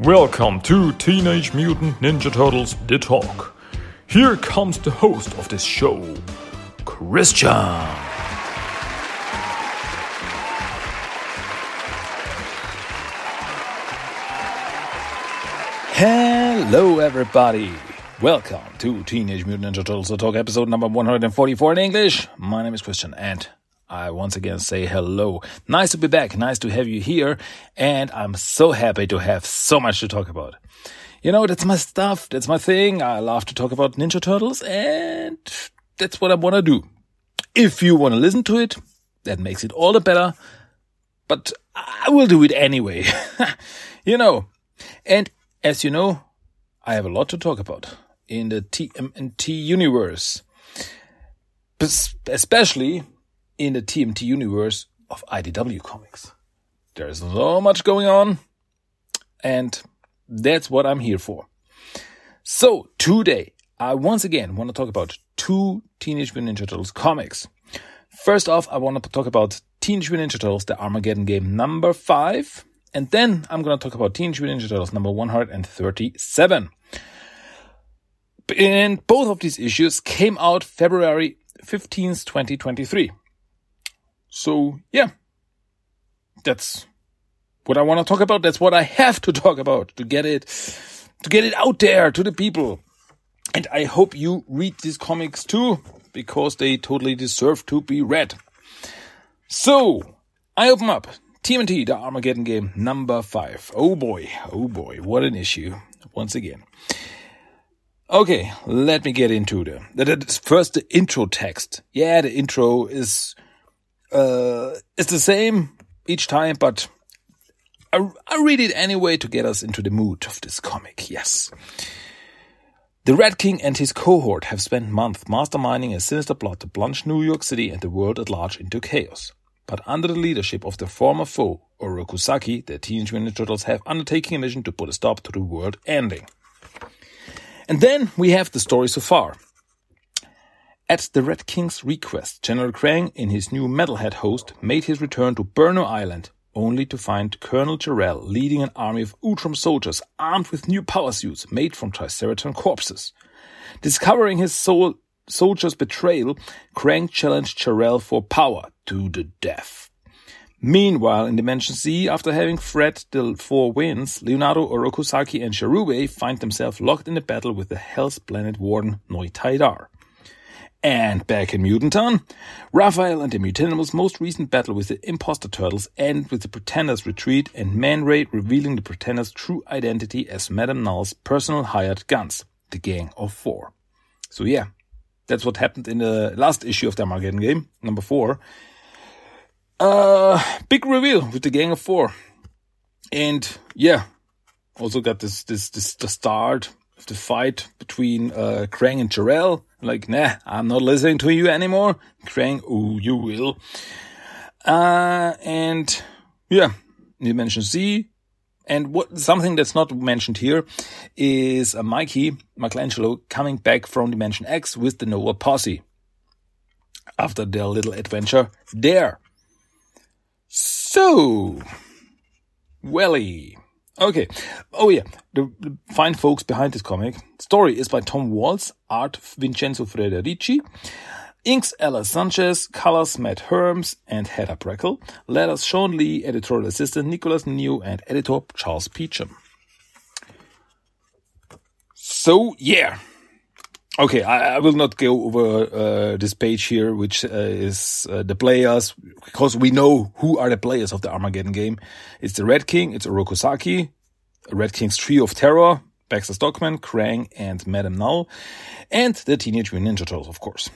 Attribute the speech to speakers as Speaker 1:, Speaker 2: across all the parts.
Speaker 1: Welcome to Teenage Mutant Ninja Turtles The Talk. Here comes the host of this show, Christian.
Speaker 2: Hello, everybody. Welcome to Teenage Mutant Ninja Turtles The Talk, episode number 144 in English. My name is Christian, and I once again say hello. Nice to be back. Nice to have you here. And I'm so happy to have so much to talk about. You know, that's my stuff. That's my thing. I love to talk about Ninja Turtles and that's what I want to do. If you want to listen to it, that makes it all the better. But I will do it anyway. you know, and as you know, I have a lot to talk about in the TMNT universe. Especially in the TMT universe of IDW comics. There's so much going on, and that's what I'm here for. So, today, I once again want to talk about two Teenage Mutant Ninja Turtles comics. First off, I want to talk about Teenage Mutant Ninja Turtles, the Armageddon game number 5, and then I'm going to talk about Teenage Mutant Ninja Turtles number 137. And both of these issues came out February 15th, 2023. So yeah, that's what I want to talk about. That's what I have to talk about to get it, to get it out there to the people. And I hope you read these comics too, because they totally deserve to be read. So, I open up TMNT, the Armageddon game number five. Oh boy, oh boy, what an issue. Once again. Okay, let me get into the, the, the first the intro text. Yeah, the intro is uh, it's the same each time, but I, I read it anyway to get us into the mood of this comic. Yes. The Red King and his cohort have spent months masterminding a sinister plot to plunge New York City and the world at large into chaos. But under the leadership of their former foe, Orokusaki, the Teenage Mutant Turtles have undertaken a mission to put a stop to the world ending. And then we have the story so far. At the Red King's request, General Krang, in his new Metalhead host, made his return to Burnow Island, only to find Colonel Jarrell leading an army of Utrom soldiers armed with new power suits made from Triceraton corpses. Discovering his soldier's betrayal, Krang challenged Jarrell for power to the death. Meanwhile, in Dimension Z, after having fled the Four Winds, Leonardo, Orokusaki, and Cherubae find themselves locked in a battle with the Hell's Planet Warden Noitaidar. And back in Mutantown, Raphael and the Mutanimals' most recent battle with the Imposter Turtles end with the Pretenders' retreat and Man Ray revealing the Pretenders' true identity as Madame Null's personal hired guns, the Gang of Four. So yeah, that's what happened in the last issue of the Armageddon game, number four. Uh, big reveal with the Gang of Four. And yeah, also got this, this, this, the start of the fight between, uh, Krang and Jarrell like, nah, I'm not listening to you anymore. Krang, oh, you will. Uh, and yeah, Dimension Z. And what, something that's not mentioned here is uh, Mikey, Michelangelo, coming back from Dimension X with the Nova posse after their little adventure there. So, Welly. Okay. Oh yeah, the, the, fine folks behind this comic. Story is by Tom Waltz, art Vincenzo Federici, inks Ella Sanchez, colors Matt Herms and Heather Breckel, letters Shawn Lee, editorial assistant Nicholas Nino, and editor Charles Peacham. So yeah. Okay, I, I will not go over uh, this page here, which uh, is uh, the players, because we know who are the players of the Armageddon game. It's the Red King, it's Orokusaki, Red King's Trio of Terror, Baxter Stockman, Krang, and Madame Null, and the Teenage Mutant Ninja Turtles, of course.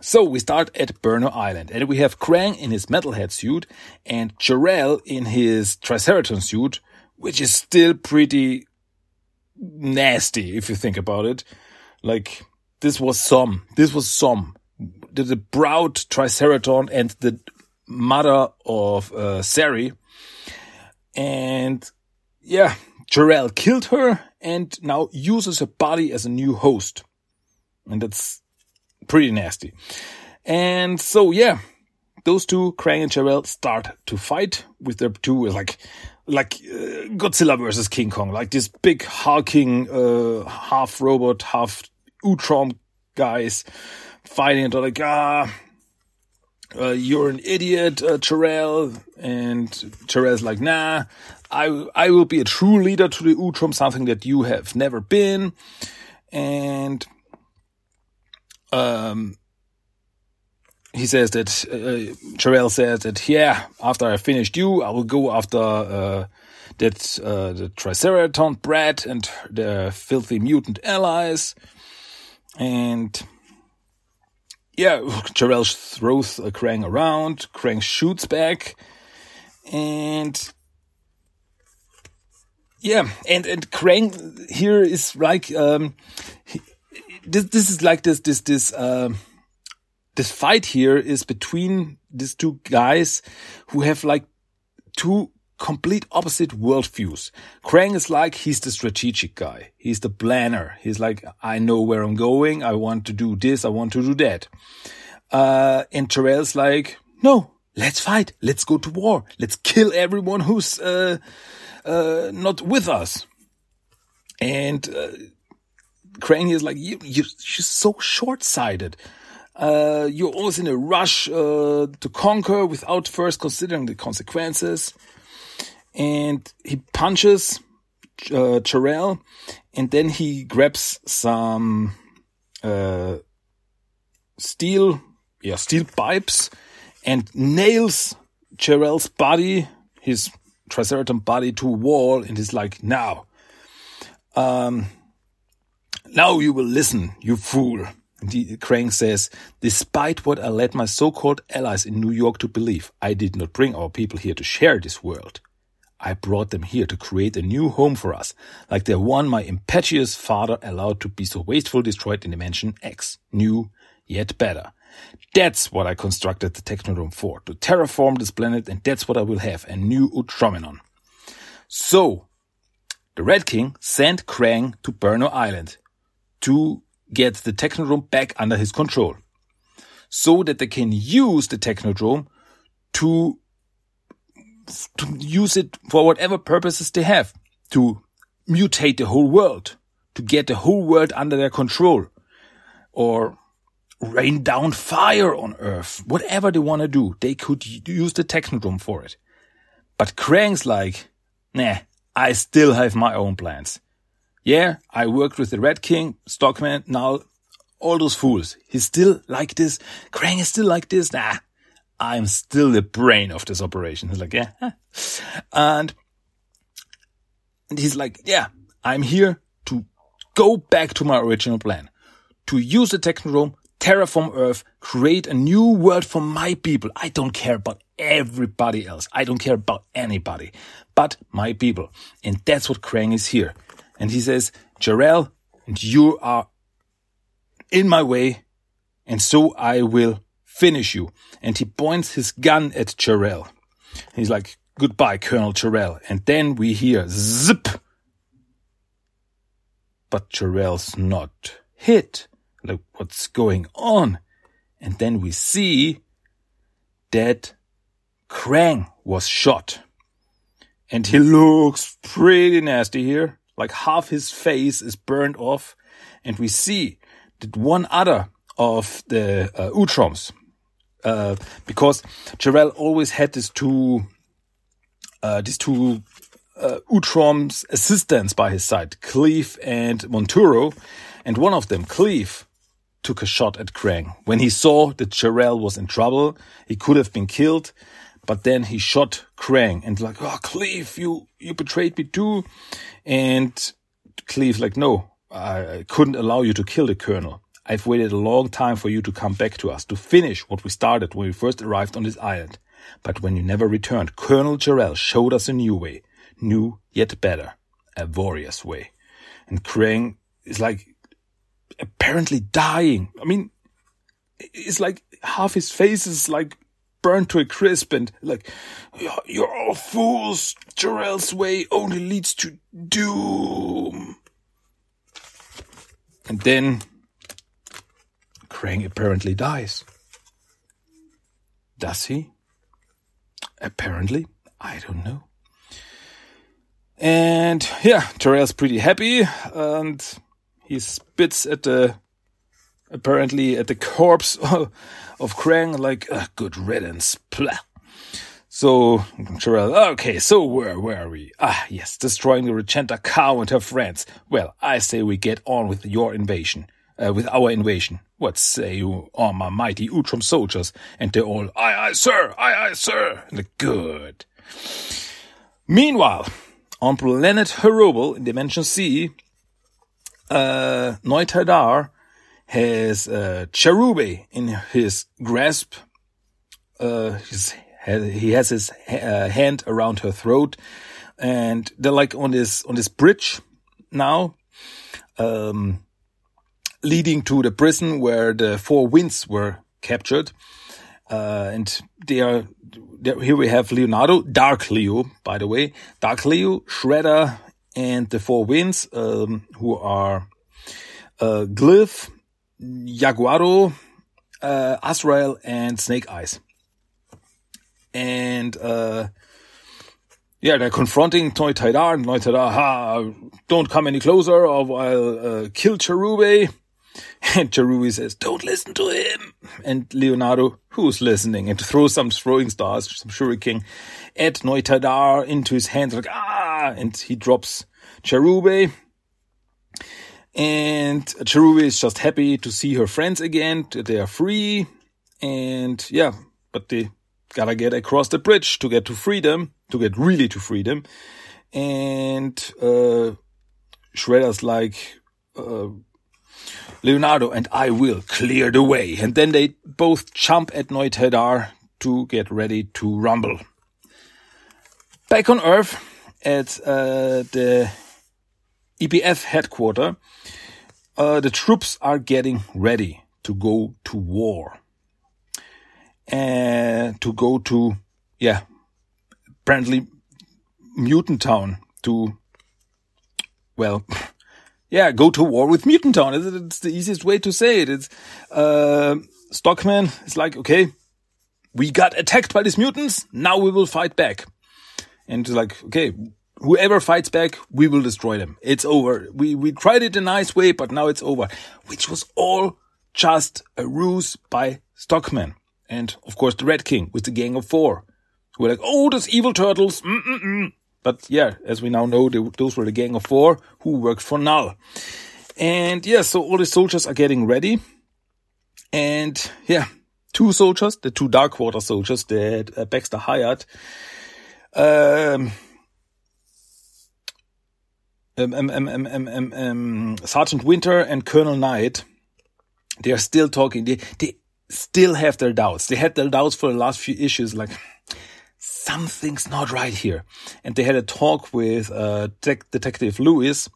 Speaker 2: So we start at Burnow Island, and we have Krang in his metalhead suit and Jarrell in his Triceraton suit, which is still pretty nasty if you think about it. Like, this was some. This was some. The, the proud Triceraton and the mother of uh, Sari. And yeah, Jarrell killed her and now uses her body as a new host. And that's pretty nasty. And so, yeah, those two, Krang and Jarrell, start to fight with their two, like, like uh, Godzilla versus King Kong, like this big hulking uh, half robot, half Utrom guys fighting. And they're like, ah, uh, you're an idiot, uh, Terrell. And Terrell's like, nah, I, I will be a true leader to the Utrom, something that you have never been. And, um, he says that, uh, Terrell says that, yeah, after I finished you, I will go after, uh, that, uh, the Triceraton brat and the filthy mutant allies. And, yeah, Jarrell throws a Krang around. Krang shoots back, and yeah, and and Krang here is like um, he, this this is like this this this um, this fight here is between these two guys who have like two complete opposite worldviews. Krang is like, he's the strategic guy. He's the planner. He's like, I know where I'm going. I want to do this. I want to do that. Uh, and Terrell's like, no, let's fight. Let's go to war. Let's kill everyone who's, uh, uh, not with us. And, uh, Krang is like, you, you're so short-sighted. Uh, you're always in a rush, uh, to conquer without first considering the consequences and he punches uh, and then he grabs some uh, steel, yeah, steel pipes, and nails Terrell's body, his Triceraton body, to a wall, and he's like, "Now, um, now you will listen, you fool." Krang says, Despite what I led my so-called allies in New York to believe, I did not bring our people here to share this world. I brought them here to create a new home for us, like the one my impetuous father allowed to be so wasteful destroyed in Dimension X. New, yet better. That's what I constructed the Technodrome for, to terraform this planet, and that's what I will have, a new Utrominon. So, the Red King sent Krang to Burnow Island to get the Technodrome back under his control, so that they can use the Technodrome to to use it for whatever purposes they have, to mutate the whole world, to get the whole world under their control, or rain down fire on Earth. Whatever they want to do, they could use the Technodrome for it. But Krang's like, nah, I still have my own plans. Yeah, I worked with the Red King, Stockman, now all those fools. He's still like this. Krang is still like this. Nah, I'm still the brain of this operation. He's like, yeah. And, and he's like, yeah, I'm here to go back to my original plan, to use the Technodrome, terraform Earth, create a new world for my people. I don't care about everybody else. I don't care about anybody, but my people. And that's what Krang is here. And he says, Jarrell, you are in my way, and so I will finish you. And he points his gun at Jarrell. He's like, goodbye, Colonel Jarrell. And then we hear zip. But Jarrell's not hit. Like, what's going on? And then we see that Krang was shot. And he looks pretty nasty here. Like half his face is burned off. And we see that one other of the uh, Utroms, uh, because Jarrell always had these two, uh, these two uh, Utrom's assistants by his side, Cleve and Monturo, and one of them, Cleve, took a shot at Krang. When he saw that Jarrell was in trouble, he could have been killed, but then he shot Krang and like, oh, Cleve, you, you betrayed me too. And Cleve like, no, I couldn't allow you to kill the colonel. I've waited a long time for you to come back to us, to finish what we started when we first arrived on this island. But when you never returned, Colonel Jarrell showed us a new way. New, yet better. A warrior's way. And Krang is like, apparently dying. I mean, it's like half his face is like burned to a crisp and like, you're all fools. Jarrell's way only leads to doom. And then Krang apparently dies. Does he? Apparently, I don't know. And yeah, Terrell's pretty happy and he spits at the apparently at the corpse of Krang like a good riddance. Blah. So Terrell, okay, so where where are we? Ah, yes, destroying the Regenta cow and her friends. Well, I say we get on with your invasion, uh, with our invasion. What say you, all my mighty Utrom soldiers? And they all, aye aye sir, aye aye sir. The good. Meanwhile, on planet Horrible in Dimension Z, uh, Noitaidar has uh, Cherubae in his grasp. Uh, he has his uh, hand around her throat, and they're like on this on this bridge now, um, leading to the prison where the four winds were captured. Uh, and they are here. We have Leonardo, Dark Leo, by the way, Dark Leo, Shredder, and the Four Winds, um, who are uh, Glyph, Jaguaro, uh, Azrael, and Snake Eyes. And uh, yeah, they're confronting Noitaidar, and Noitaidar, ha, don't come any closer or I'll uh, kill Cherubae. And Cherubae says, don't listen to him. And Leonardo, who's listening, and throws some throwing stars, some shuriken at Noitaidar into his hands, like, ah, and he drops Cherubae. And Cherubae is just happy to see her friends again. They are free. And yeah, but they gotta get across the bridge to get to freedom, to get really to freedom. And, uh, Shredder's like, uh, Leonardo and I will clear the way. And then they both jump at Noitaidar to get ready to rumble. Back on Earth at uh, the EPF headquarters, uh, the troops are getting ready to go to war. And to go to, yeah, apparently Mutant Town to, well, yeah, go to war with Mutant Town. It's, the easiest way to say it. It's, uh, Stockman is like, okay, we got attacked by these mutants. Now we will fight back. And it's like, okay, whoever fights back, we will destroy them. It's over. We, we tried it a nice way, but now it's over, which was all just a ruse by Stockman. And of course, the Red King with the gang of four who were like, Oh, those evil turtles. Mm-mm-mm. But yeah, as we now know, they, those were the gang of four who worked for Null. And yeah, so all the soldiers are getting ready. And yeah, two soldiers, the two Dark Quarter soldiers that uh, Baxter hired, um, um, um, um, Sergeant Winter and Colonel Knight, they are still talking. They, they still have their doubts. They had their doubts for the last few issues, like, something's not right here. And they had a talk with uh, Detective Lewis,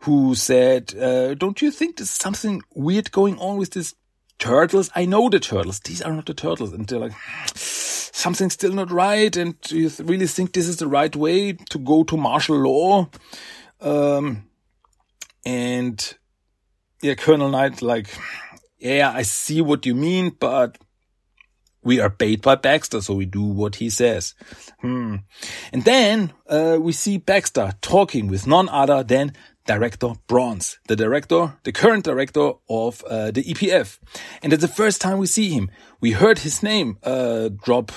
Speaker 2: who said, uh, "Don't you think there's something weird going on with these turtles? I know the turtles. These are not the turtles." And they're like, "Something's still not right." And do you really think this is the right way to go to martial law? Um, and yeah, Colonel Knight, like, yeah, I see what you mean, but we are paid by Baxter, so we do what he says. Hmm. And then uh, we see Baxter talking with none other than Director Bronze, the director, the current director of uh, the EPF. And it's the first time we see him. We heard his name uh, drop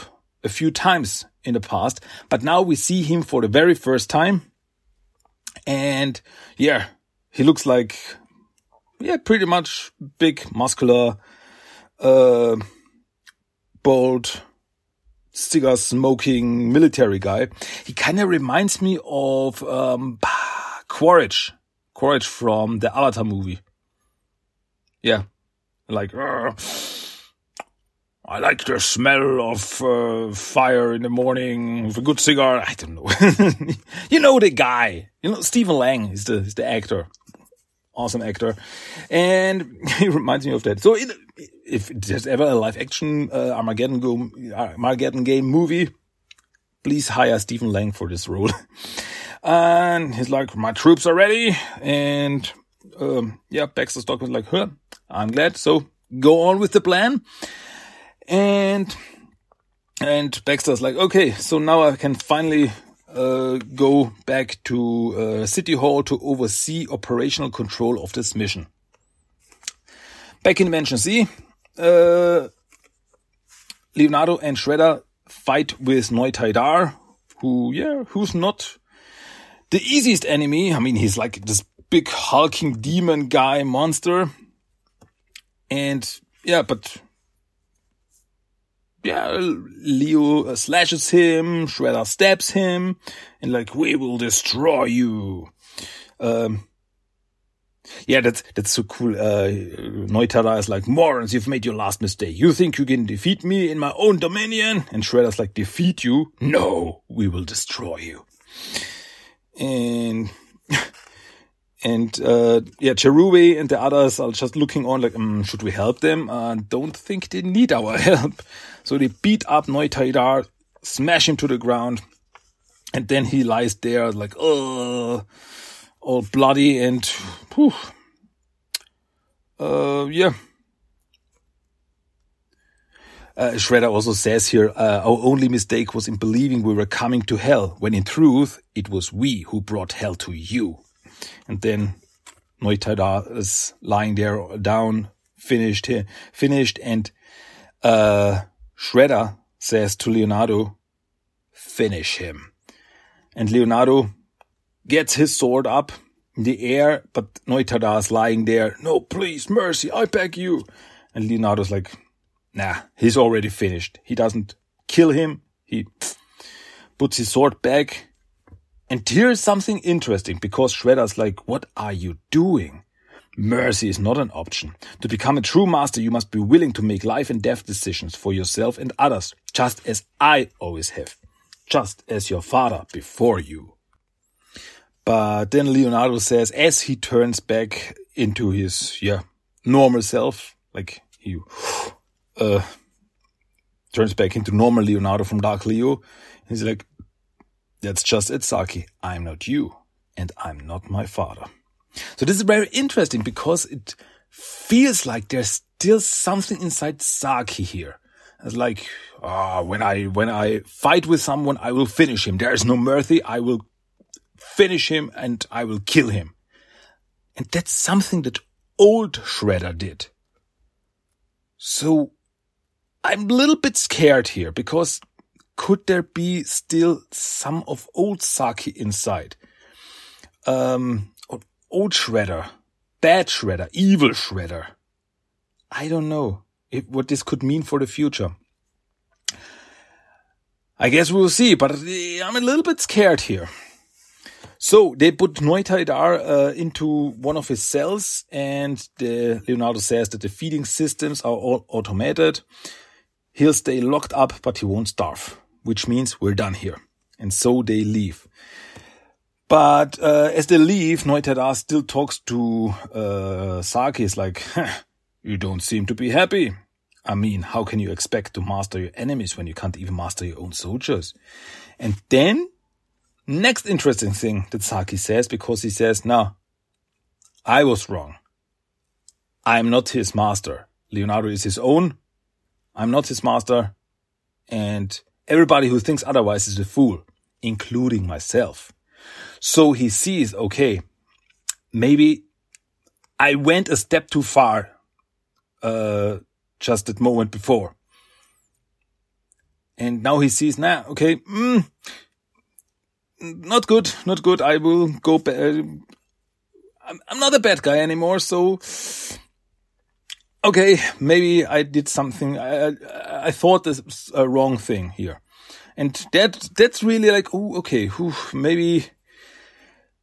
Speaker 2: a few times in the past, but now we see him for the very first time. And yeah, he looks like, yeah, pretty much big, muscular, uh, bold, cigar smoking military guy. He kind of reminds me of um, Quaritch, Quaritch from the Avatar movie. Yeah, like I like the smell of uh, fire in the morning with a good cigar. I don't know. you know the guy. You know Stephen Lang is the is the actor, awesome actor, and he reminds me of that. So. It, if there's ever a live action uh, Armageddon, go, Armageddon game movie, please hire Stephen Lang for this role. and he's like, my troops are ready. And um, yeah, Baxter Stockman's like, huh, I'm glad. So go on with the plan. And and Baxter's like, okay, so now I can finally uh, go back to uh, City Hall to oversee operational control of this mission. Back in Dimension Z, uh, Leonardo and Shredder fight with Noitaidar, who, yeah, who's not the easiest enemy. I mean, he's like this big hulking demon guy monster. And yeah, but yeah, Leo slashes him, Shredder stabs him, and like, we will destroy you. Um, yeah, that's that's so cool. Uh, Neutara is like, Morons, you've made your last mistake. You think you can defeat me in my own dominion? And Shredder's like, defeat you? No, we will destroy you. And and uh, yeah, Cherubae and the others are just looking on like, mm, should we help them? Uh, don't think they need our help. So they beat up Noitaidar, smash him to the ground, and then he lies there like, oh, all bloody and, whew, uh, yeah. Uh, Shredder also says here, uh, our only mistake was in believing we were coming to hell, when in truth, it was we who brought hell to you. And then Noitaidar is lying there down, finished finished, and uh, Shredder says to Leonardo, finish him. And Leonardo gets his sword up in the air, but Noitaidar is lying there. No, please, mercy, I beg you. And Leonardo's like, nah, he's already finished. He doesn't kill him. He puts his sword back and here's something interesting because Shredder's like, what are you doing? Mercy is not an option. To become a true master, you must be willing to make life and death decisions for yourself and others, just as I always have, just as your father before you. But then Leonardo says, as he turns back into his, yeah, normal self, like he, uh, turns back into normal Leonardo from Dark Leo, he's like, that's just it, Saki. I'm not you, and I'm not my father. So this is very interesting because it feels like there's still something inside Saki here. It's like, ah, oh, when I, when I fight with someone, I will finish him. There is no mercy. I will finish him and I will kill him. And that's something that old Shredder did. So I'm a little bit scared here because could there be still some of old Saki inside? Um, old Shredder, bad Shredder, evil Shredder. I don't know if, what this could mean for the future. I guess we'll see, but I'm a little bit scared here. So they put Noitaidar uh, into one of his cells, and the, Leonardo says that the feeding systems are all automated. He'll stay locked up, but he won't starve which means we're done here. And so they leave. But uh, as they leave, Noitaidar still talks to uh, Saki. It's like, you don't seem to be happy. I mean, how can you expect to master your enemies when you can't even master your own soldiers? And then, next interesting thing that Saki says, because he says, no, I was wrong. I'm not his master. Leonardo is his own. I'm not his master. And Everybody who thinks otherwise is a fool, including myself. So he sees, okay, maybe I went a step too far, uh, just that moment before. And now he sees, nah, okay, mm, not good, not good. I will go back. I'm, I'm not a bad guy anymore. So, okay, maybe I did something. I, I, thought this a wrong thing here. And that that's really like oh okay whew, maybe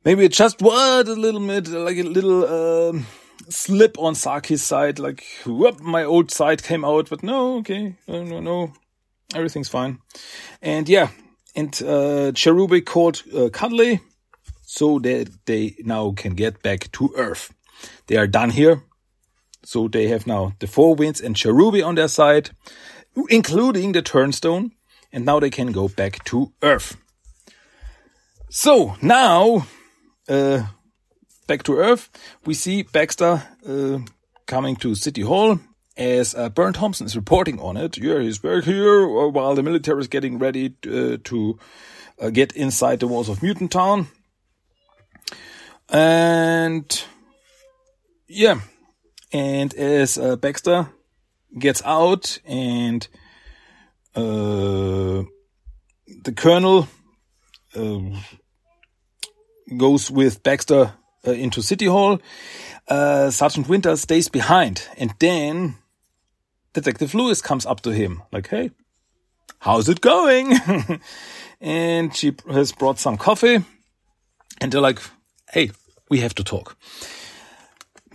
Speaker 2: maybe it just was a little bit like a little um, slip on Saki's side like whoop my old side came out but no okay no no no everything's fine. And yeah and uh Cherubae called uh, Cudley so that they now can get back to Earth. They are done here so they have now the four winds and Cherubae on their side including the turnstone and now they can go back to Earth. So now, uh, back to Earth, we see Baxter uh, coming to City Hall as uh, Burne Thompson is reporting on it. Yeah, he's back here uh, while the military is getting ready uh, to uh, get inside the walls of Mutant Town. And yeah, and as uh, Baxter gets out and uh, the colonel goes with Baxter into City Hall, Sergeant Winter stays behind, and then Detective Lewis comes up to him, like, hey, how's it going? and she has brought some coffee, and they're like, hey, we have to talk.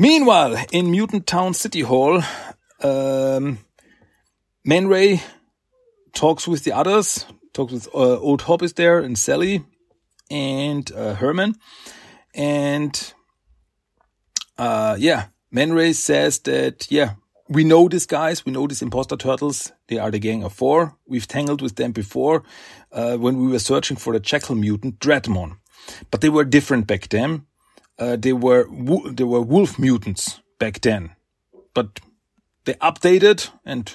Speaker 2: Meanwhile, in Mutant Town City Hall, um, Man Ray talks with the others, talks with uh, Old Hob is there, and Sally, and uh, Herman, and uh, yeah, Man Ray says that yeah, we know these guys. We know these imposter turtles. They are the gang of four. We've tangled with them before uh, when we were searching for the jackal mutant Dreadmon. But they were different back then. Uh, they were they were wolf mutants back then, but they updated and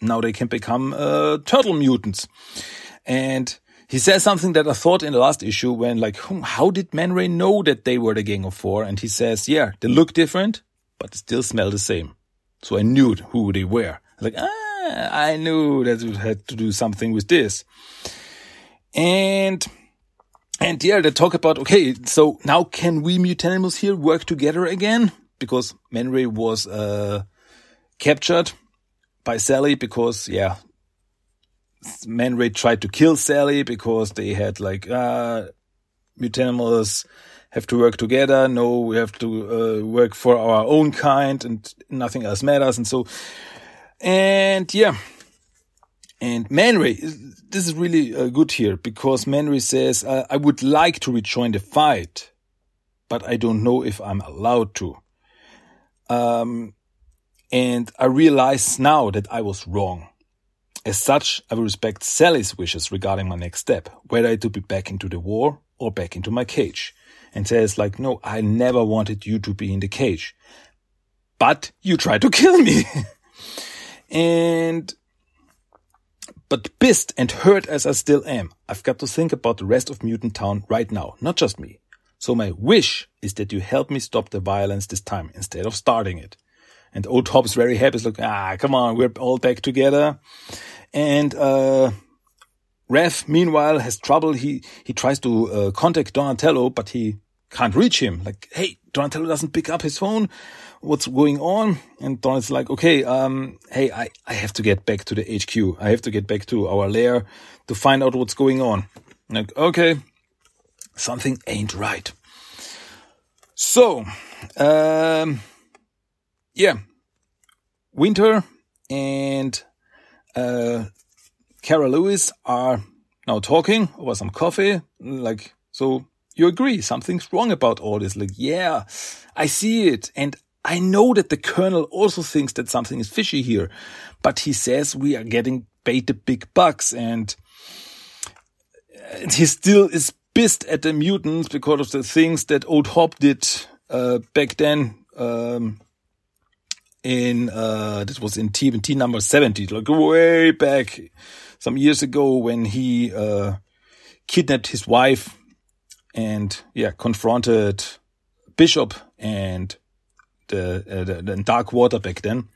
Speaker 2: now they can become uh, turtle mutants. And he says something that I thought in the last issue when like, hmm, how did Man Ray know that they were the gang of four? And he says, yeah, they look different, but they still smell the same. So I knew who they were. Like, ah, I knew that it had to do something with this. And, and yeah, they talk about, okay, so now can we mutanimals here work together again? Because Man Ray was, uh, captured by Sally because, yeah, Man Ray tried to kill Sally because they had like, uh, mutanimals have to work together. No, we have to uh, work for our own kind and nothing else matters. And so, and yeah. And Man Ray, this is really uh, good here because Man Ray says, uh, I would like to rejoin the fight, but I don't know if I'm allowed to. Um, and I realize now that I was wrong. As such, I will respect Sally's wishes regarding my next step, whether to be back into the war or back into my cage and says like, no, I never wanted you to be in the cage, but you tried to kill me. and, but pissed and hurt as I still am, I've got to think about the rest of Mutant Town right now, not just me. So my wish is that you help me stop the violence this time instead of starting it. And old Hob's very happy. He's like, ah, come on, we're all back together. And, uh, Rev, meanwhile, has trouble. He he tries to uh, contact Donatello, but he can't reach him. Like, hey, Donatello doesn't pick up his phone. What's going on? And Donatello's like, okay, um, hey, I, I have to get back to the HQ. I have to get back to our lair to find out what's going on. Like, okay, something ain't right. So, um, yeah, Winter and uh, Kara Lewis are now talking over some coffee. Like, so you agree something's wrong about all this. Like, yeah, I see it. And I know that the colonel also thinks that something is fishy here, but he says we are getting paid the big bucks and he still is pissed at the mutants because of the things that old Hob did, uh, back then, um, in, uh, this was in TMNT number 70, like way back some years ago when he uh, kidnapped his wife and yeah confronted Bishop and the, uh, the, the Dark Water back then.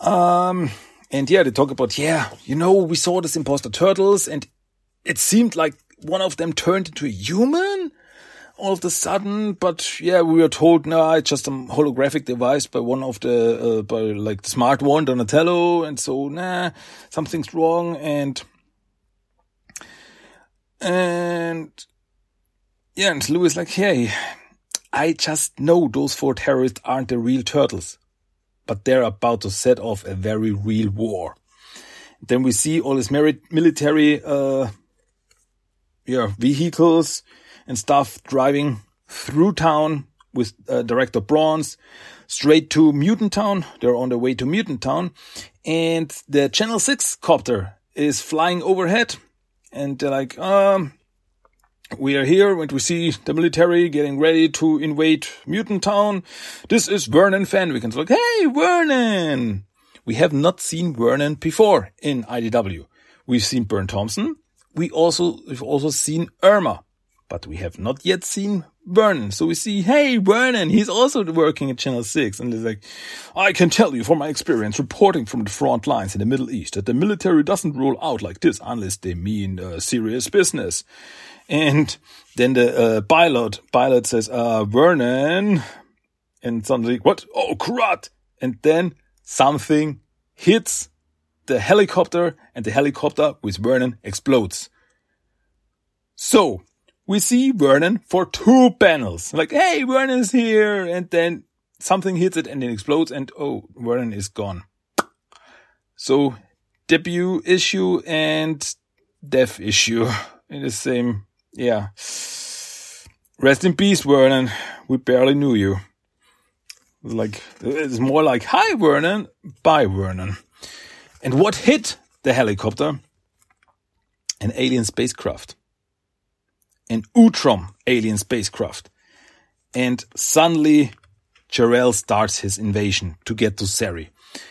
Speaker 2: Um, and yeah, they talk about yeah, you know, we saw this imposter turtles, and it seemed like one of them turned into a human all of a sudden, but yeah, we were told, no, it's just a holographic device by one of the, uh, by like the smart one, Donatello, and so, nah, something's wrong, and, and, yeah, and Lou is like, hey, I just know those four terrorists aren't the real turtles, but they're about to set off a very real war. Then we see all these military, uh, yeah, vehicles, and stuff driving through town with uh, Director Bronze straight to Mutant Town. They're on their way to Mutant Town and the Channel 6 copter is flying overhead and they're like, um, we are here and we see the military getting ready to invade Mutant Town. This is Vernon Fenwick. like, hey, Vernon! We have not seen Vernon before in IDW. We've seen Burne Thompson. We also, we've also seen Irma, but we have not yet seen Vernon. So we see, hey, Vernon, he's also working at Channel 6. And he's like, I can tell you from my experience reporting from the front lines in the Middle East that the military doesn't roll out like this unless they mean uh, serious business. And then the uh, pilot, pilot says, uh, Vernon. And suddenly, what? Oh, crud. And then something hits the helicopter and the helicopter with Vernon explodes. So we see Vernon for two panels. Like, hey, Vernon's here. And then something hits it and it explodes and oh, Vernon is gone. So debut issue and death issue in the same yeah. Rest in peace, Vernon. We barely knew you. Like, it's more like, hi, Vernon. Bye, Vernon. And what hit the helicopter? An alien spacecraft. An Utrom alien spacecraft. And suddenly, Jarrell starts his invasion to get to Sari.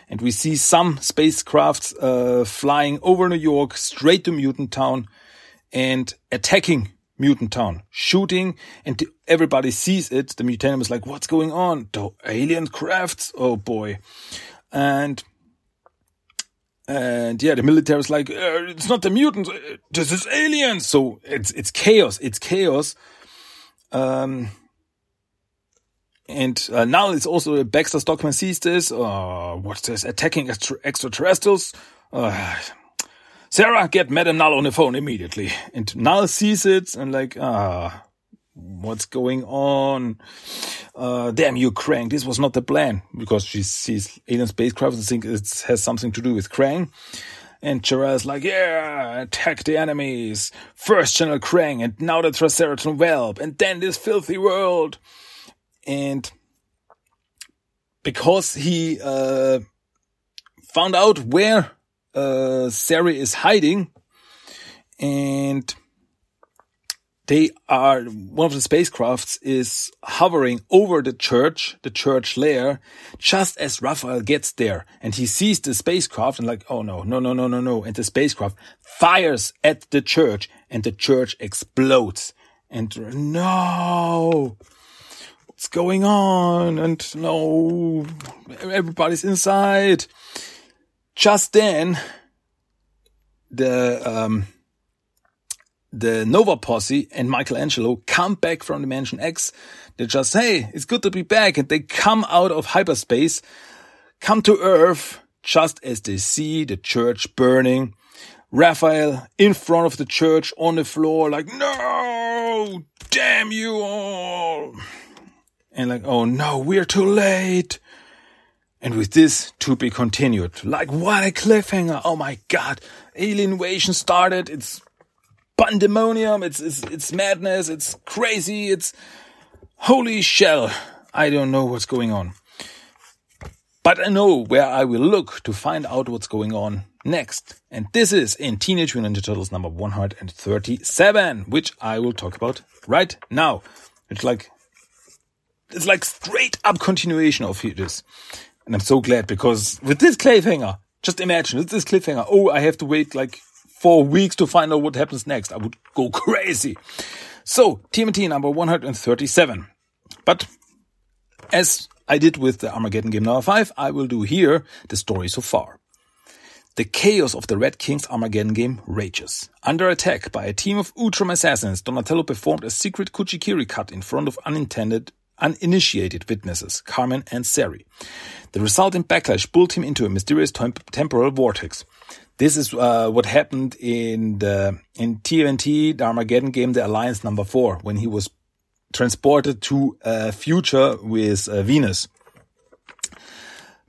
Speaker 2: And we see some spacecrafts uh, flying over New York straight to Mutant Town and attacking Mutant Town, shooting, and everybody sees it. The Mutanium is like, what's going on? The alien crafts? Oh boy. And, and yeah, the military is like, uh, it's not the mutants, uh, this is aliens. So it's, it's chaos. It's chaos. Um, and uh, now it's also Baxter Stockman sees this. Uh, what's this? Attacking extra- extraterrestrials. Uh, Sarah, get Madame Null on the phone immediately. And Null sees it and like, ah, what's going on? Uh, damn you, Krang. This was not the plan because she sees alien spacecraft and thinks it has something to do with Krang. And Jarrell's like, yeah, attack the enemies. First General Krang and now the Triceraton Whelp and then this filthy world. And because he, uh, found out where uh, Sari is hiding and they are, one of the spacecrafts is hovering over the church, the church lair, just as Raphael gets there and he sees the spacecraft and like, oh no, no, no, no, no, no. And the spacecraft fires at the church and the church explodes and no, what's going on? And no, everybody's inside. Just then, the um, the Nova Posse and Michelangelo come back from Dimension X. They just, hey, it's good to be back. And they come out of hyperspace, come to Earth, just as they see the church burning. Raphael in front of the church on the floor, like, no, damn you all. And like, oh no, we're too late. And with this to be continued. Like what a cliffhanger. Oh my god. Alien invasion started. It's pandemonium. It's, it's, it's madness. It's crazy. It's holy shell. I don't know what's going on. But I know where I will look to find out what's going on next. And this is in Teenage Mutant Ninja Turtles number 137, which I will talk about right now. It's like, it's like straight up continuation of this. And I'm so glad because with this cliffhanger, just imagine with this cliffhanger, oh, I have to wait like four weeks to find out what happens next. I would go crazy. So TMNT number 137. But as I did with the Armageddon game number five, I will do here the story so far. The chaos of the Red King's Armageddon game rages. Under attack by a team of Utrom assassins, Donatello performed a secret Kuji-kiri cut in front of unintended uninitiated witnesses, Carmen and Sari. The resulting backlash pulled him into a mysterious temp temporal vortex. This is uh, what happened in the in TMNT, the Armageddon game, the Alliance number four, when he was transported to a future with uh, Venus.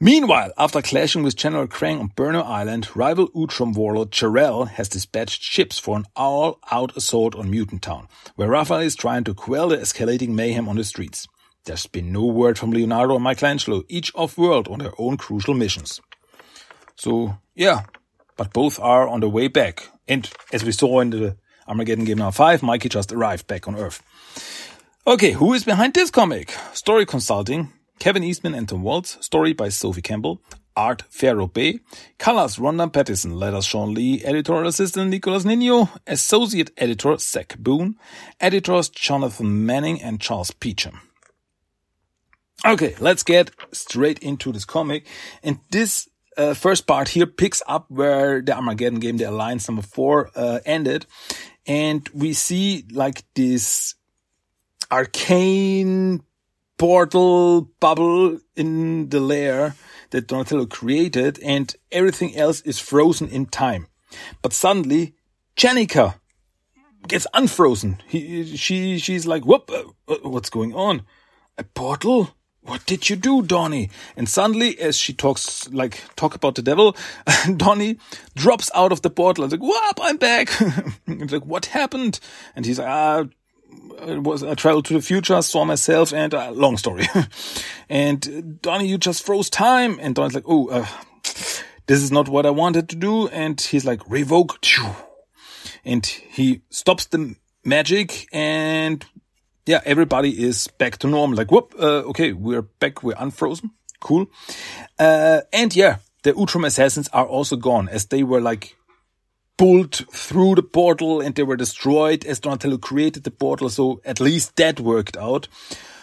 Speaker 2: Meanwhile, after clashing with General Krang on Burnow Island, rival Utrom warlord Jarrell has dispatched ships for an all-out assault on Mutant Town, where Raphael is trying to quell the escalating mayhem on the streets. There's been no word from Leonardo or Michelangelo, each off-world on their own crucial missions. So, yeah, but both are on the way back. And as we saw in the Armageddon Game Number 5, Mikey just arrived back on Earth. Okay, who is behind this comic? Story Consulting, Kevin Eastman and Tom Waltz, story by Sophie Campbell, art Fero Pe, colors Rhonda Pattison, letters Shawn Lee, editorial assistant Nicholas Nino, associate editor Zach Boone, editors Jonathan Manning and Charles Peacham. Okay, let's get straight into this comic. And this uh, first part here picks up where the Armageddon game, the Alliance number four, uh, ended. And we see like this arcane portal bubble in the lair that Donatello created and everything else is frozen in time. But suddenly, Jennika gets unfrozen. He, she, she's like, whoop, uh, what's going on? A portal? What did you do, Donnie? And suddenly, as she talks, like, talk about the devil, Donnie drops out of the portal and like, whoop, I'm back. it's like, what happened? And he's like, ah, it was I traveled to the future, saw myself, and uh, long story. and Donnie, you just froze time. And Donnie's like, oh, uh, this is not what I wanted to do. And he's like, revoke. And he stops the magic, and yeah, everybody is back to normal. Like, whoop, uh, okay, we're back, we're unfrozen. Cool. Uh, and yeah, the Utrom assassins are also gone as they were like pulled through the portal and they were destroyed as Donatello created the portal. So at least that worked out.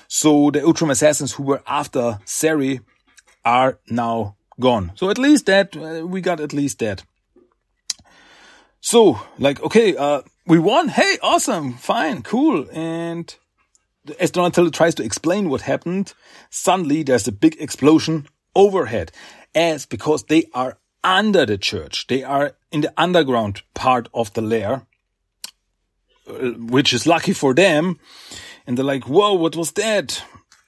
Speaker 2: So the Utrom assassins who were after Sari are now gone. So at least that, uh, we got at least that. So like, okay, uh, we won. Hey, awesome. Fine. Cool. And as Donatello tries to explain what happened, suddenly there's a big explosion overhead as because they are under the church. They are in the underground part of the lair, uh, which is lucky for them. And they're like, whoa, what was that?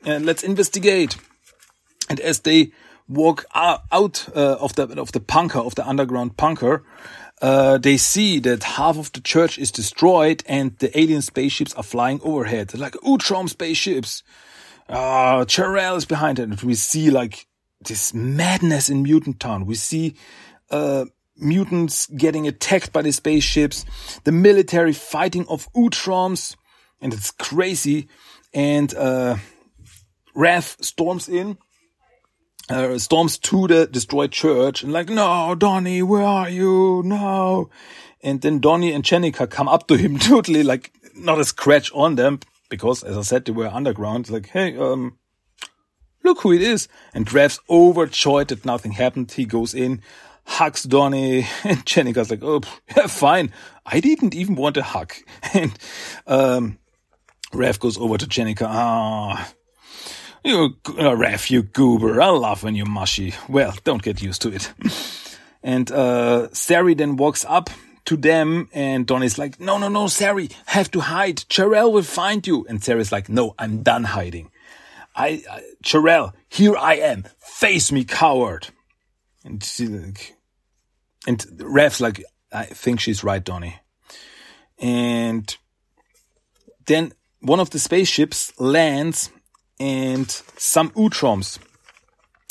Speaker 2: And let's investigate. And as they walk out uh, of the of the bunker of the underground bunker, uh, they see that half of the church is destroyed and the alien spaceships are flying overhead. They're like Utrom spaceships. Uh, Cherrelle is behind it. And we see like this madness in Mutant Town. We see uh, mutants getting attacked by the spaceships, the military fighting of Utroms, and it's crazy. And uh, Raph storms in, uh, storms to the destroyed church, and like, no, Donnie, where are you? No. And then Donnie and Jennika come up to him, totally like not a scratch on them, because as I said, they were underground. Like, hey, um, look who it is. And Raph's overjoyed that nothing happened. He goes in, hugs Donnie, and Jennika's like, oh, yeah, fine. I didn't even want a hug. And, um, Raph goes over to Jennika. Ah, you, uh, Raph, you goober. I love when you're mushy. Well, don't get used to it. and, uh, Sari then walks up to them and Donnie's like, no, no, no, Sari, have to hide. Cherrelle will find you. And Sari's like, no, I'm done hiding. I, I Cherrelle, here I am. Face me, coward. And she like, and Raph's like, I think she's right, Donnie. And then one of the spaceships lands and some Utroms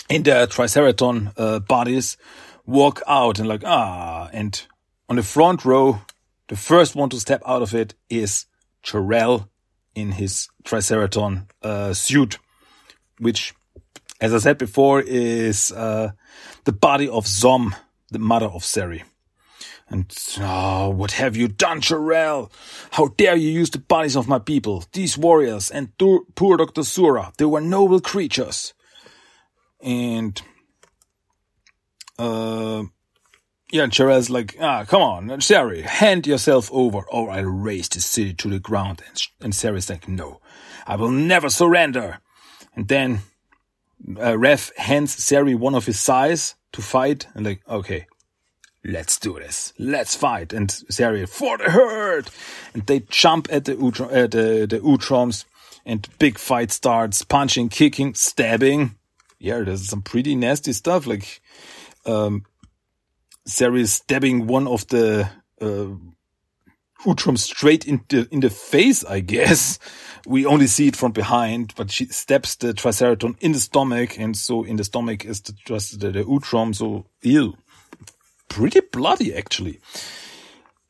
Speaker 2: in their Triceraton uh, bodies walk out and like, ah, and on the front row, the first one to step out of it is Cherrelle in his Triceraton uh, suit which, as I said before, is uh, the body of Zom, the mother of Sari. And oh, what have you done, Cherrelle? How dare you use the bodies of my people, these warriors, and poor Dr. Sura? They were noble creatures. And uh, yeah, Cherrelle's like, ah, come on, Sari, hand yourself over, or I'll raze the city to the ground. And, and Sari's like, no, I will never surrender. And then uh, Raph hands Sari one of his sais to fight, and like, okay, let's do this, let's fight. And Sari for the herd, and they jump at the Utrom, uh, the the Utroms, and big fight starts, punching, kicking, stabbing. Yeah, there's some pretty nasty stuff. Like, um, is stabbing one of the uh, straight in the in the face, I guess. We only see it from behind, but she stabs the Triceraton in the stomach, and so in the stomach is the the, the Utrom. So ew, pretty bloody actually.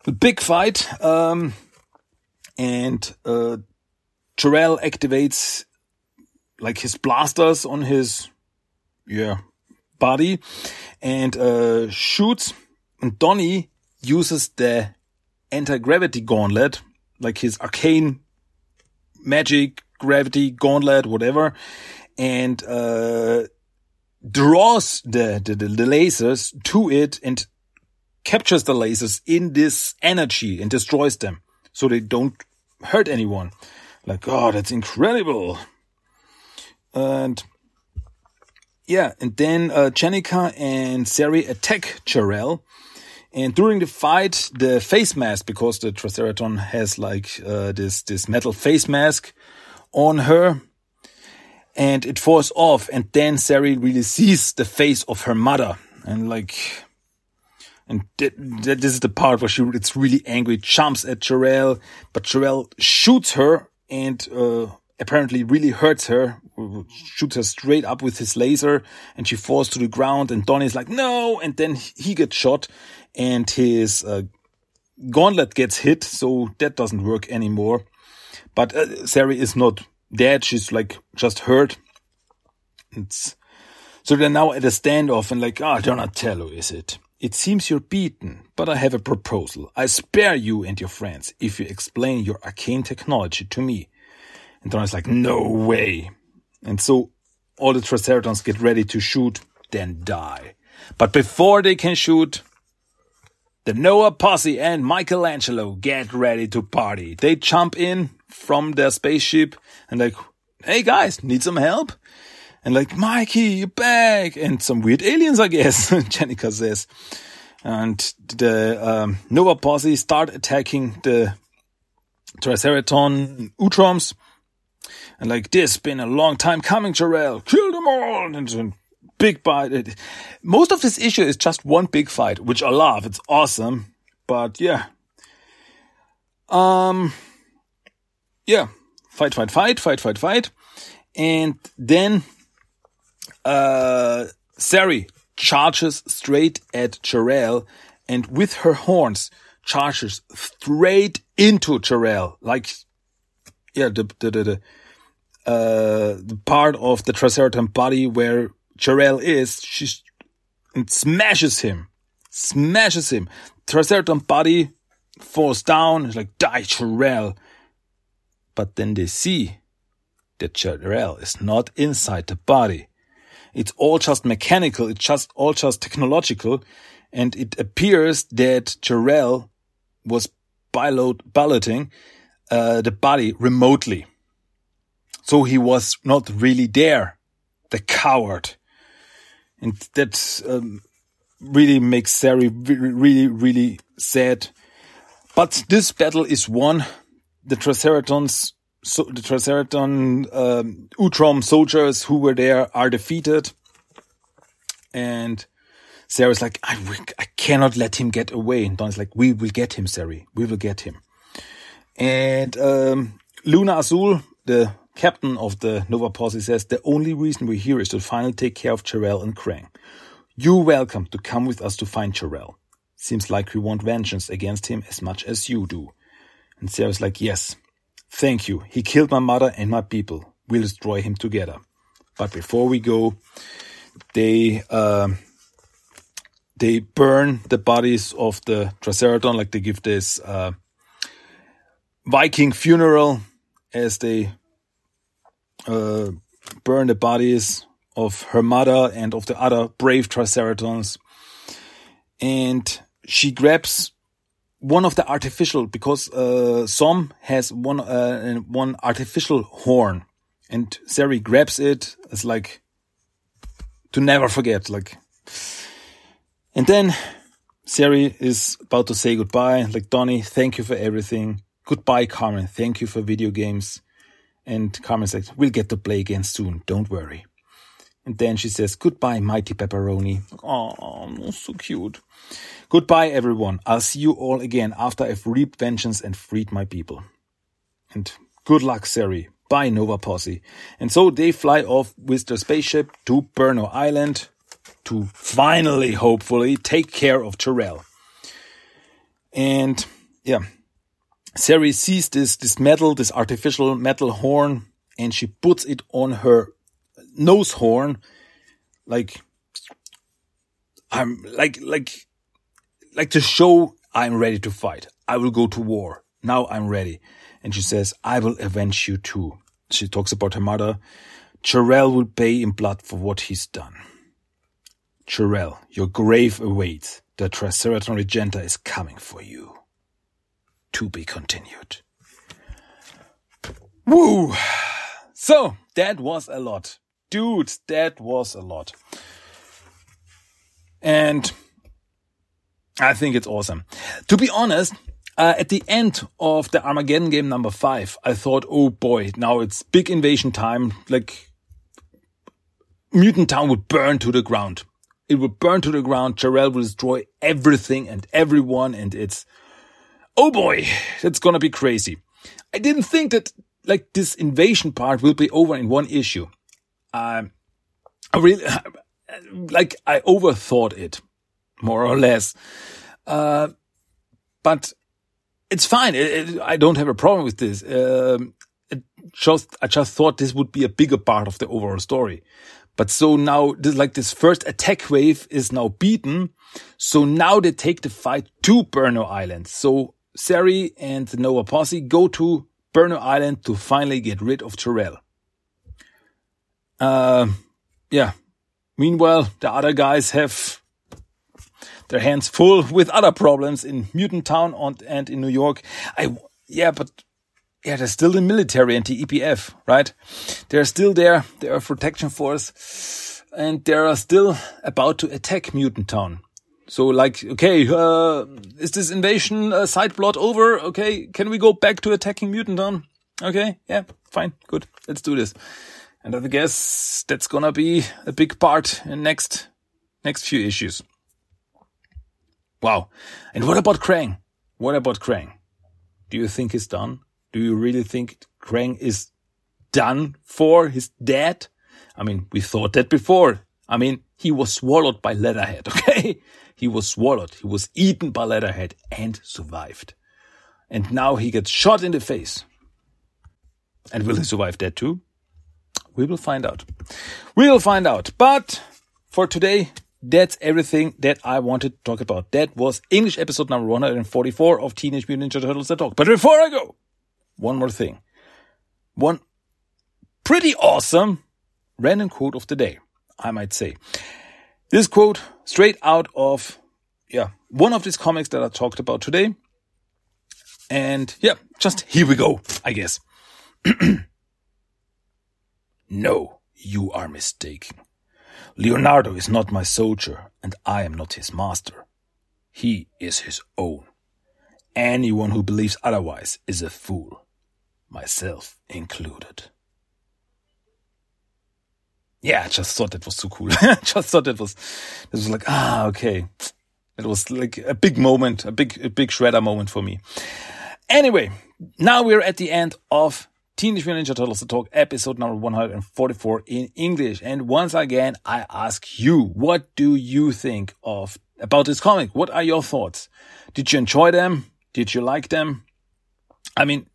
Speaker 2: the big fight, um, and uh, Jor-El activates like his blasters on his yeah body and uh, shoots. And Donnie uses the anti-gravity gauntlet, like his arcane magic gravity gauntlet, whatever, and uh, draws the, the, the lasers to it and captures the lasers in this energy and destroys them so they don't hurt anyone. Like, oh, that's incredible. And yeah, and then uh, Jennika and Sari attack Jor-El. And during the fight, the face mask, because the Triceraton has like uh, this this metal face mask on her, and it falls off. And then Sari really sees the face of her mother, and like, and th th this is the part where she gets really angry, jumps at Jor-El, but Jor-El shoots her and uh, apparently really hurts her, shoots her straight up with his laser, and she falls to the ground. And Donnie's like, no, and then he gets shot, and his uh, gauntlet gets hit, so that doesn't work anymore. But uh, Sari is not dead; she's like just hurt. It's so they're now at a standoff, and like, ah, oh, Donatello, is it? It seems you're beaten, but I have a proposal. I spare you and your friends if you explain your arcane technology to me. And Donnie's like, no way. And so all the Triceratons get ready to shoot, then die. But before they can shoot, the Nova posse and Michelangelo get ready to party. They jump in from their spaceship and like, hey guys, need some help? And like, Mikey, you're back. And some weird aliens, I guess, Jennika says. And the um, Nova posse start attacking the Triceraton Utroms. And like, this been a long time coming, Jor-El. Kill them all. And big fight. Most of this issue is just one big fight, which I love. It's awesome. But yeah. Um, yeah. Fight, fight, fight, fight, fight, fight. And then uh, Sari charges straight at Jor-El and with her horns charges straight into Jor-El. Like, yeah, the, the, the, the, uh, the part of the Triceraton body where Jor-El is, she smashes him, smashes him. Triceraton body falls down. It's like, die, Jor-El. But then they see that Jor-El is not inside the body. It's all just mechanical. It's just all just technological. And it appears that Jor-El was piloting uh, the body remotely. So he was not really there. The coward. And that um, really makes Sari really, really sad. But this battle is won. The Triceratons so the Triceraton um, Utrom soldiers who were there are defeated. And Sari's like, I, I cannot let him get away. And Don's like, we will get him, Sari. We will get him. And um, Luna Azul, the captain of the Nova Posse, says, the only reason we're here is to finally take care of Jor-El and Krang. You're welcome to come with us to find Jor-El. Seems like we want vengeance against him as much as you do. And Sari's like, yes, Thank you. He killed my mother and my people. We'll destroy him together. But before we go, they uh, they burn the bodies of the Triceraton, like they give this uh, Viking funeral as they uh, burn the bodies of her mother and of the other brave Triceratons. And she grabs one of the artificial because uh, Som has one uh, one artificial horn, and Sari grabs it as like to never forget. Like, and then Sari is about to say goodbye. Like Donnie, thank you for everything. Goodbye, Carmen. Thank you for video games. And Carmen says, "We'll get to play again soon. Don't worry." And then she says, "Goodbye, mighty pepperoni." Oh, so cute. Goodbye, everyone. I'll see you all again after I've reaped vengeance and freed my people. And good luck, Sari. Bye, Nova Posse. And so they fly off with their spaceship to Burnow Island to finally, hopefully, take care of Jor-El. And yeah, Sari sees this, this metal, this artificial metal horn, and she puts it on her nose horn, like, I'm like, like, like to show I'm ready to fight. I will go to war. Now I'm ready. And she says, I will avenge you too. She talks about her mother. Jarrell will pay in blood for what he's done. Jarrell, your grave awaits. The Triceraton Regenta is coming for you. To be continued. Woo! So, that was a lot. Dude, that was a lot. And I think it's awesome. To be honest, uh, at the end of the Armageddon game number five, I thought, oh boy, now it's big invasion time. Like, Mutant Town would burn to the ground. It would burn to the ground. Jarrell will destroy everything and everyone. And it's, oh boy, that's gonna be crazy. I didn't think that, like, this invasion part will be over in one issue. I really, like, I overthought it, more or less. Uh, but it's fine. It, it, I don't have a problem with this. Um, it just I just thought this would be a bigger part of the overall story. But so now, this, like this first attack wave is now beaten. So now they take the fight to Burnow Island. So Sari and the Nova Posse go to Burnow Island to finally get rid of Jarrell. Uh, yeah. Meanwhile, the other guys have their hands full with other problems in Mutant Town and in New York. I, yeah, but yeah, they're still the military and the EPF, right? They're still there. They're a protection force and they're still about to attack Mutant Town. So like, okay, uh, is this invasion uh, side plot over? Okay, can we go back to attacking Mutant Town? Okay, yeah, fine, good. Let's do this. And I guess that's gonna be a big part in next, next few issues. Wow. And what about Krang? What about Krang? Do you think he's done? Do you really think Krang is done for? He's dead? I mean, we thought that before. I mean, he was swallowed by Leatherhead, okay? He was swallowed. He was eaten by Leatherhead and survived. And now he gets shot in the face. And will he survive that too? We will find out. We will find out. But for today, that's everything that I wanted to talk about. That was English episode number 144 of Teenage Mutant Ninja Turtles The Talk. But before I go, one more thing. One pretty awesome random quote of the day, I might say. This quote straight out of, yeah, one of these comics that I talked about today. And yeah, just here we go, I guess. no, you are mistaken. Leonardo is not my soldier, and I am not his master. He is his own. Anyone who believes otherwise is a fool, myself included. Yeah, I just thought that was too cool. I just thought that was, it was like, ah, okay. It was like a big moment, a big, a big shredder moment for me. Anyway, now we're at the end of Teenage Mutant Ninja Turtles The Talk episode number 144 in English. And once again, I ask you, what do you think of about this comic? What are your thoughts? Did you enjoy them? Did you like them? I mean,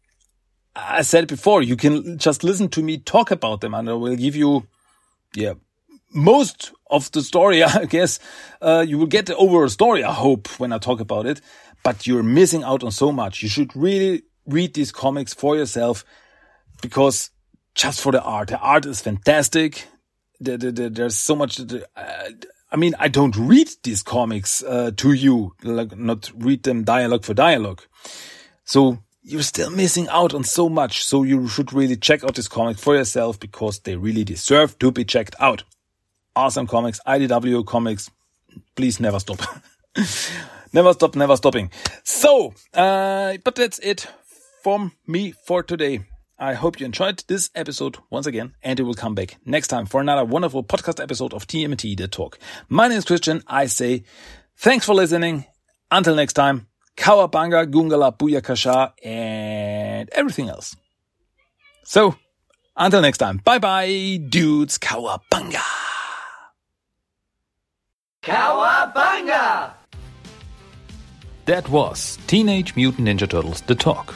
Speaker 2: I said before, you can just listen to me talk about them and I will give you, yeah, most of the story, I guess, uh, you will get the overall story, I hope, when I talk about it, but you're missing out on so much. You should really read these comics for yourself because just for the art, the art is fantastic. The, the, the, there's so much. Uh, I mean, I don't read these comics uh, to you, like not read them dialogue for dialogue. So you're still missing out on so much. So you should really check out this comic for yourself because they really deserve to be checked out. Awesome comics, IDW comics. Please never stop. never stop, never stopping. So, uh, but that's it from me for today. I hope you enjoyed this episode once again, and we will come back next time for another wonderful podcast episode of TMNT The Talk. My name is Christian. I say thanks for listening. Until next time, Kawabanga, Gungala, Booyakasha, and everything else. So, until next time, bye bye, dudes. Kawabanga.
Speaker 3: Kawabanga!
Speaker 2: That was Teenage Mutant Ninja Turtles The Talk.